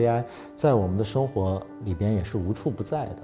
AI 在我们的生活里边也是无处不在的。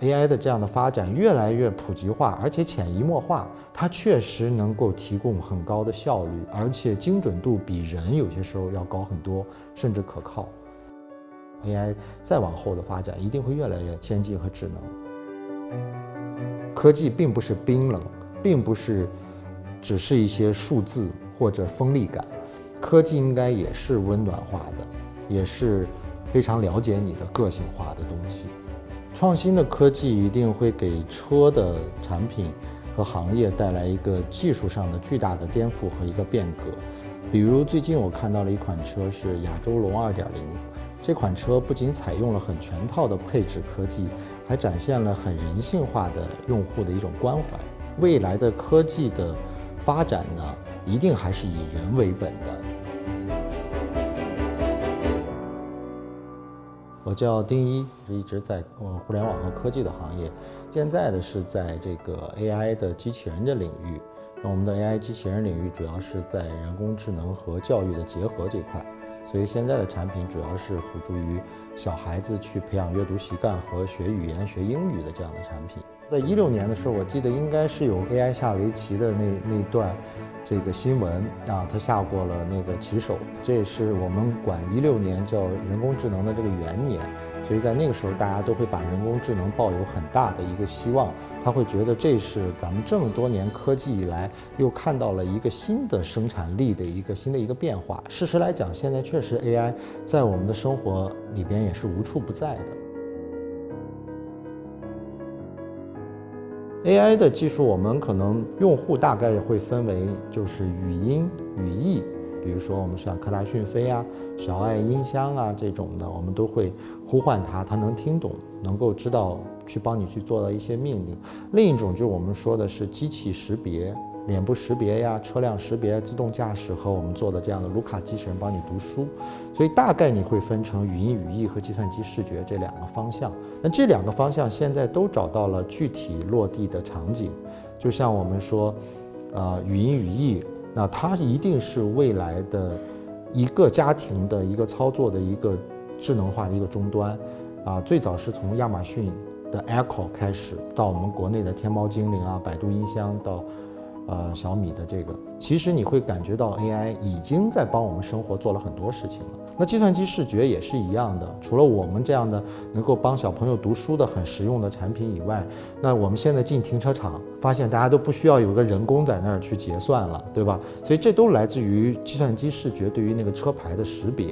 AI 的这样的发展越来越普及化，而且潜移默化，它确实能够提供很高的效率，而且精准度比人有些时候要高很多，甚至可靠。AI 再往后的发展一定会越来越先进和智能。科技并不是冰冷，并不是只是一些数字或者锋利感，科技应该也是温暖化的，也是非常了解你的个性化的东西。创新的科技一定会给车的产品和行业带来一个技术上的巨大的颠覆和一个变革。比如最近我看到了一款车是亚洲龙2.0，这款车不仅采用了很全套的配置科技，还展现了很人性化的用户的一种关怀。未来的科技的发展呢，一定还是以人为本的。我叫丁一，是一直在呃互联网和科技的行业，现在的是在这个 AI 的机器人的领域。那我们的 AI 机器人领域主要是在人工智能和教育的结合这块，所以现在的产品主要是辅助于小孩子去培养阅读习惯和学语言、学英语的这样的产品。在一六年的时候，我记得应该是有 AI 下围棋的那那段。这个新闻啊，他下过了那个棋手，这也是我们管一六年叫人工智能的这个元年，所以在那个时候，大家都会把人工智能抱有很大的一个希望，他会觉得这是咱们这么多年科技以来又看到了一个新的生产力的一个新的一个变化。事实来讲，现在确实 AI 在我们的生活里边也是无处不在的。AI 的技术，我们可能用户大概会分为就是语音、语义，比如说我们像科大讯飞啊、小爱音箱啊这种的，我们都会呼唤它，它能听懂，能够知道去帮你去做到一些命令。另一种就是我们说的是机器识别。脸部识别呀，车辆识别、自动驾驶和我们做的这样的卢卡机器人帮你读书，所以大概你会分成语音语义和计算机视觉这两个方向。那这两个方向现在都找到了具体落地的场景，就像我们说，呃，语音语义，那它一定是未来的一个家庭的一个操作的一个智能化的一个终端，啊，最早是从亚马逊的 Echo 开始，到我们国内的天猫精灵啊、百度音箱到。呃，小米的这个，其实你会感觉到 AI 已经在帮我们生活做了很多事情了。那计算机视觉也是一样的，除了我们这样的能够帮小朋友读书的很实用的产品以外，那我们现在进停车场，发现大家都不需要有个人工在那儿去结算了，对吧？所以这都来自于计算机视觉对于那个车牌的识别。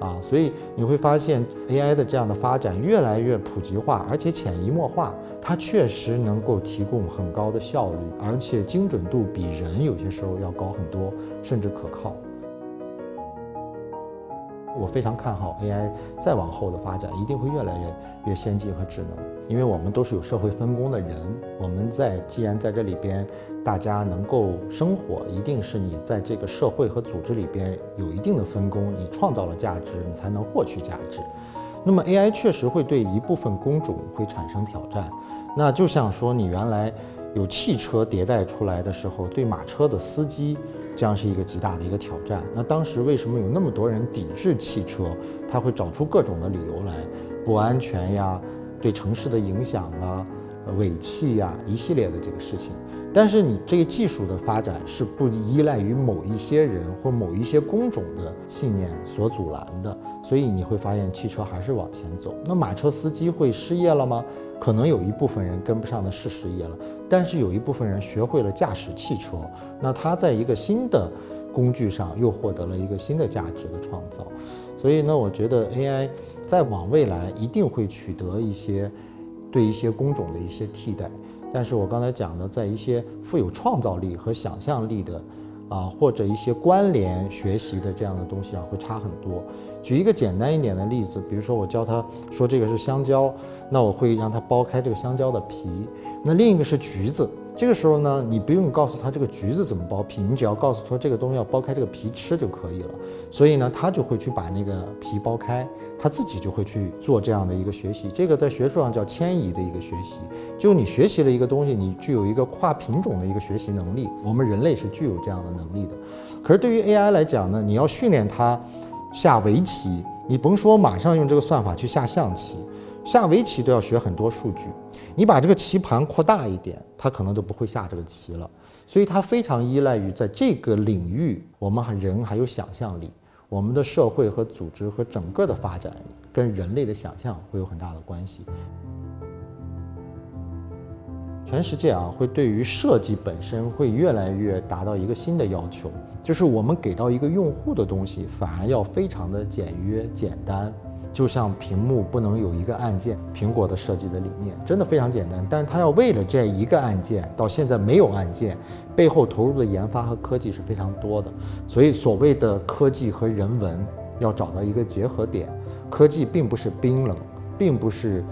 啊，所以你会发现 AI 的这样的发展越来越普及化，而且潜移默化，它确实能够提供很高的效率，而且精准度比人有些时候要高很多，甚至可靠。我非常看好 AI 再往后的发展，一定会越来越越先进和智能，因为我们都是有社会分工的人。我们在既然在这里边，大家能够生活，一定是你在这个社会和组织里边有一定的分工，你创造了价值，你才能获取价值。那么 AI 确实会对一部分工种会产生挑战。那就像说你原来有汽车迭代出来的时候，对马车的司机。将是一个极大的一个挑战。那当时为什么有那么多人抵制汽车？他会找出各种的理由来，不安全呀，对城市的影响啊，尾气呀，一系列的这个事情。但是你这个技术的发展是不依赖于某一些人或某一些工种的信念所阻拦的，所以你会发现汽车还是往前走。那马车司机会失业了吗？可能有一部分人跟不上的是失业了，但是有一部分人学会了驾驶汽车，那他在一个新的工具上又获得了一个新的价值的创造。所以呢，我觉得 AI 再往未来一定会取得一些对一些工种的一些替代。但是我刚才讲的，在一些富有创造力和想象力的，啊，或者一些关联学习的这样的东西啊，会差很多。举一个简单一点的例子，比如说我教他说这个是香蕉，那我会让他剥开这个香蕉的皮。那另一个是橘子。这个时候呢，你不用告诉他这个橘子怎么剥皮，你只要告诉他这个东西要剥开这个皮吃就可以了。所以呢，他就会去把那个皮剥开，他自己就会去做这样的一个学习。这个在学术上叫迁移的一个学习，就你学习了一个东西，你具有一个跨品种的一个学习能力。我们人类是具有这样的能力的。可是对于 AI 来讲呢，你要训练它下围棋。你甭说马上用这个算法去下象棋，下围棋都要学很多数据。你把这个棋盘扩大一点，它可能都不会下这个棋了。所以它非常依赖于在这个领域，我们还人还有想象力，我们的社会和组织和整个的发展跟人类的想象会有很大的关系。全世界啊，会对于设计本身会越来越达到一个新的要求，就是我们给到一个用户的东西，反而要非常的简约简单。就像屏幕不能有一个按键，苹果的设计的理念真的非常简单，但是它要为了这一个按键，到现在没有按键，背后投入的研发和科技是非常多的。所以所谓的科技和人文要找到一个结合点，科技并不是冰冷，并不是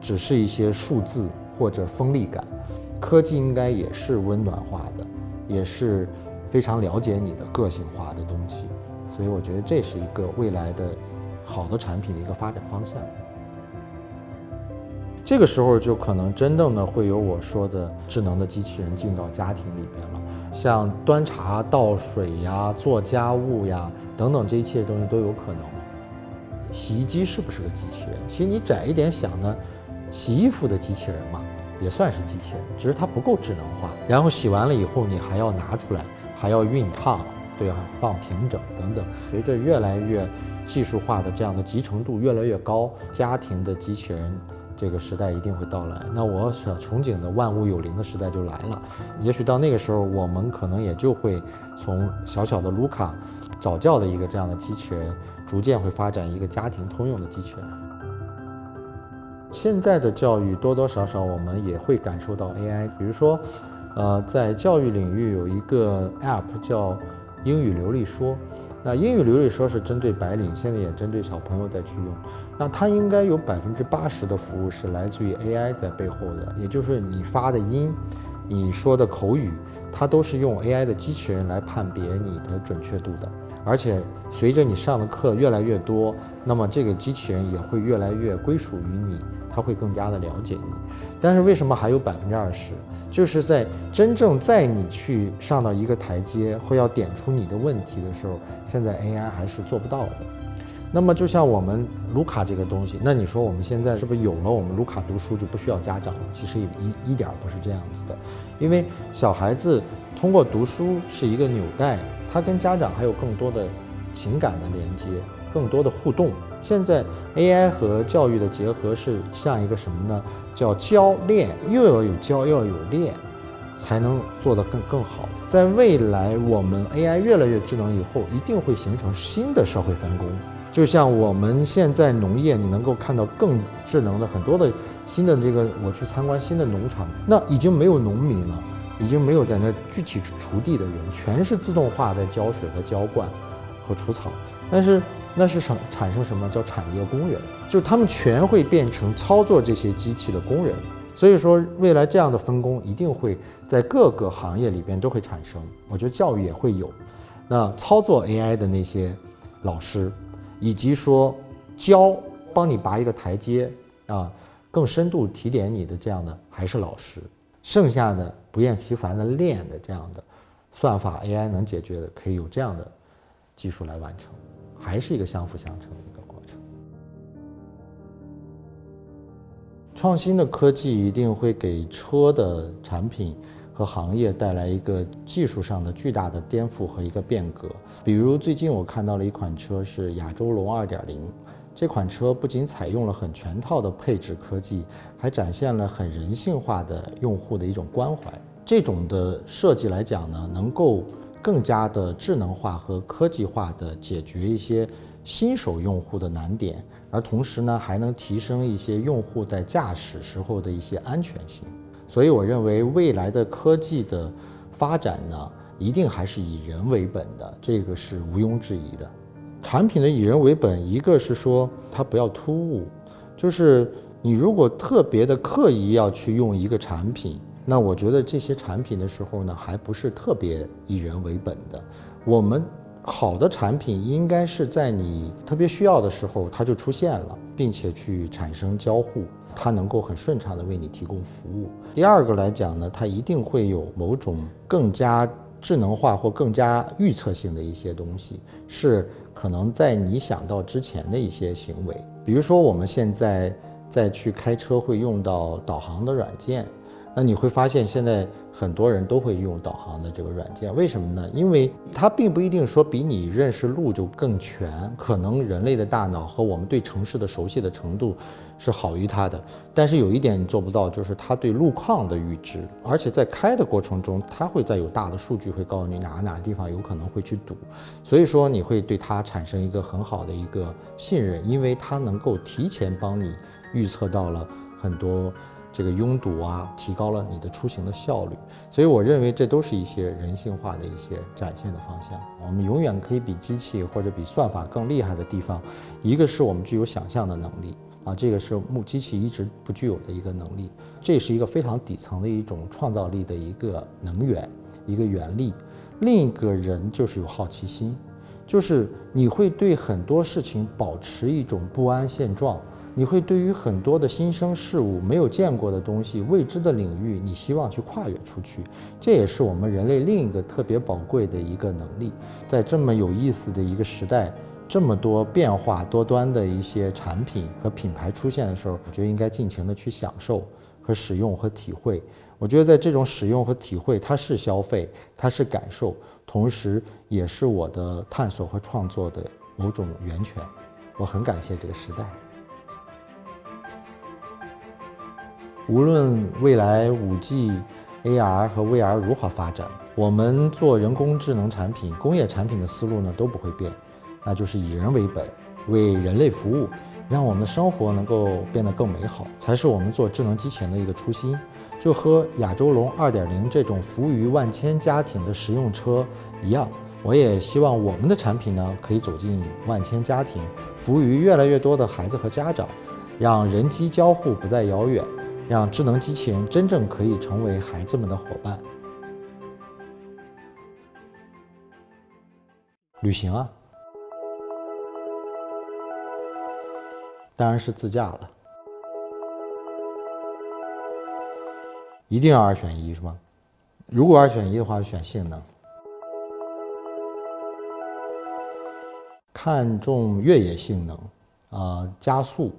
只是一些数字。或者锋利感，科技应该也是温暖化的，也是非常了解你的个性化的东西，所以我觉得这是一个未来的好的产品的一个发展方向。这个时候就可能真正的会有我说的智能的机器人进到家庭里边了，像端茶倒水呀、做家务呀等等这一切东西都有可能。洗衣机是不是个机器人？其实你窄一点想呢。洗衣服的机器人嘛，也算是机器人，只是它不够智能化。然后洗完了以后，你还要拿出来，还要熨烫，对啊，放平整等等。随着越来越技术化的这样的集成度越来越高，家庭的机器人这个时代一定会到来。那我所憧憬的万物有灵的时代就来了。也许到那个时候，我们可能也就会从小小的卢卡早教的一个这样的机器人，逐渐会发展一个家庭通用的机器人。现在的教育多多少少我们也会感受到 AI，比如说，呃，在教育领域有一个 App 叫英语流利说，那英语流利说是针对白领，现在也针对小朋友在去用，那它应该有百分之八十的服务是来自于 AI 在背后的，也就是你发的音，你说的口语，它都是用 AI 的机器人来判别你的准确度的。而且随着你上的课越来越多，那么这个机器人也会越来越归属于你，它会更加的了解你。但是为什么还有百分之二十？就是在真正在你去上到一个台阶或要点出你的问题的时候，现在 AI 还是做不到的。那么就像我们卢卡这个东西，那你说我们现在是不是有了我们卢卡读书就不需要家长了？其实一一点不是这样子的，因为小孩子通过读书是一个纽带。他跟家长还有更多的情感的连接，更多的互动。现在 AI 和教育的结合是像一个什么呢？叫教练，又要有教，又要有练，才能做得更更好。在未来，我们 AI 越来越智能以后，一定会形成新的社会分工。就像我们现在农业，你能够看到更智能的很多的新的这个，我去参观新的农场，那已经没有农民了。已经没有在那具体锄地的人，全是自动化在浇水和浇灌和除草。但是那是产产生什么叫产业工人？就他们全会变成操作这些机器的工人。所以说，未来这样的分工一定会在各个行业里边都会产生。我觉得教育也会有。那操作 AI 的那些老师，以及说教帮你拔一个台阶啊，更深度提点你的这样的还是老师。剩下的不厌其烦的练的这样的算法 AI 能解决的，可以有这样的技术来完成，还是一个相辅相成的一个过程。创新的科技一定会给车的产品和行业带来一个技术上的巨大的颠覆和一个变革。比如最近我看到了一款车是亚洲龙2.0。这款车不仅采用了很全套的配置科技，还展现了很人性化的用户的一种关怀。这种的设计来讲呢，能够更加的智能化和科技化的解决一些新手用户的难点，而同时呢，还能提升一些用户在驾驶时候的一些安全性。所以我认为未来的科技的发展呢，一定还是以人为本的，这个是毋庸置疑的。产品的以人为本，一个是说它不要突兀，就是你如果特别的刻意要去用一个产品，那我觉得这些产品的时候呢，还不是特别以人为本的。我们好的产品应该是在你特别需要的时候它就出现了，并且去产生交互，它能够很顺畅的为你提供服务。第二个来讲呢，它一定会有某种更加。智能化或更加预测性的一些东西，是可能在你想到之前的一些行为。比如说，我们现在在去开车会用到导航的软件。那你会发现，现在很多人都会用导航的这个软件，为什么呢？因为它并不一定说比你认识路就更全，可能人类的大脑和我们对城市的熟悉的程度是好于它的。但是有一点你做不到，就是它对路况的预知，而且在开的过程中，它会在有大的数据会告诉你哪哪个地方有可能会去堵，所以说你会对它产生一个很好的一个信任，因为它能够提前帮你预测到了很多。这个拥堵啊，提高了你的出行的效率，所以我认为这都是一些人性化的一些展现的方向。我们永远可以比机器或者比算法更厉害的地方，一个是我们具有想象的能力啊，这个是木机器一直不具有的一个能力，这是一个非常底层的一种创造力的一个能源，一个原力。另一个人就是有好奇心，就是你会对很多事情保持一种不安现状。你会对于很多的新生事物、没有见过的东西、未知的领域，你希望去跨越出去，这也是我们人类另一个特别宝贵的一个能力。在这么有意思的一个时代，这么多变化多端的一些产品和品牌出现的时候，我觉得应该尽情的去享受和使用和体会。我觉得在这种使用和体会，它是消费，它是感受，同时也是我的探索和创作的某种源泉。我很感谢这个时代。无论未来五 G、AR 和 VR 如何发展，我们做人工智能产品、工业产品的思路呢都不会变，那就是以人为本，为人类服务，让我们的生活能够变得更美好，才是我们做智能机器人的一个初心。就和亚洲龙2.0这种服务于万千家庭的实用车一样，我也希望我们的产品呢可以走进万千家庭，服务于越来越多的孩子和家长，让人机交互不再遥远。让智能机器人真正可以成为孩子们的伙伴。旅行啊，当然是自驾了。一定要二选一是吗？如果二选一的话，选性能。看重越野性能，啊，加速。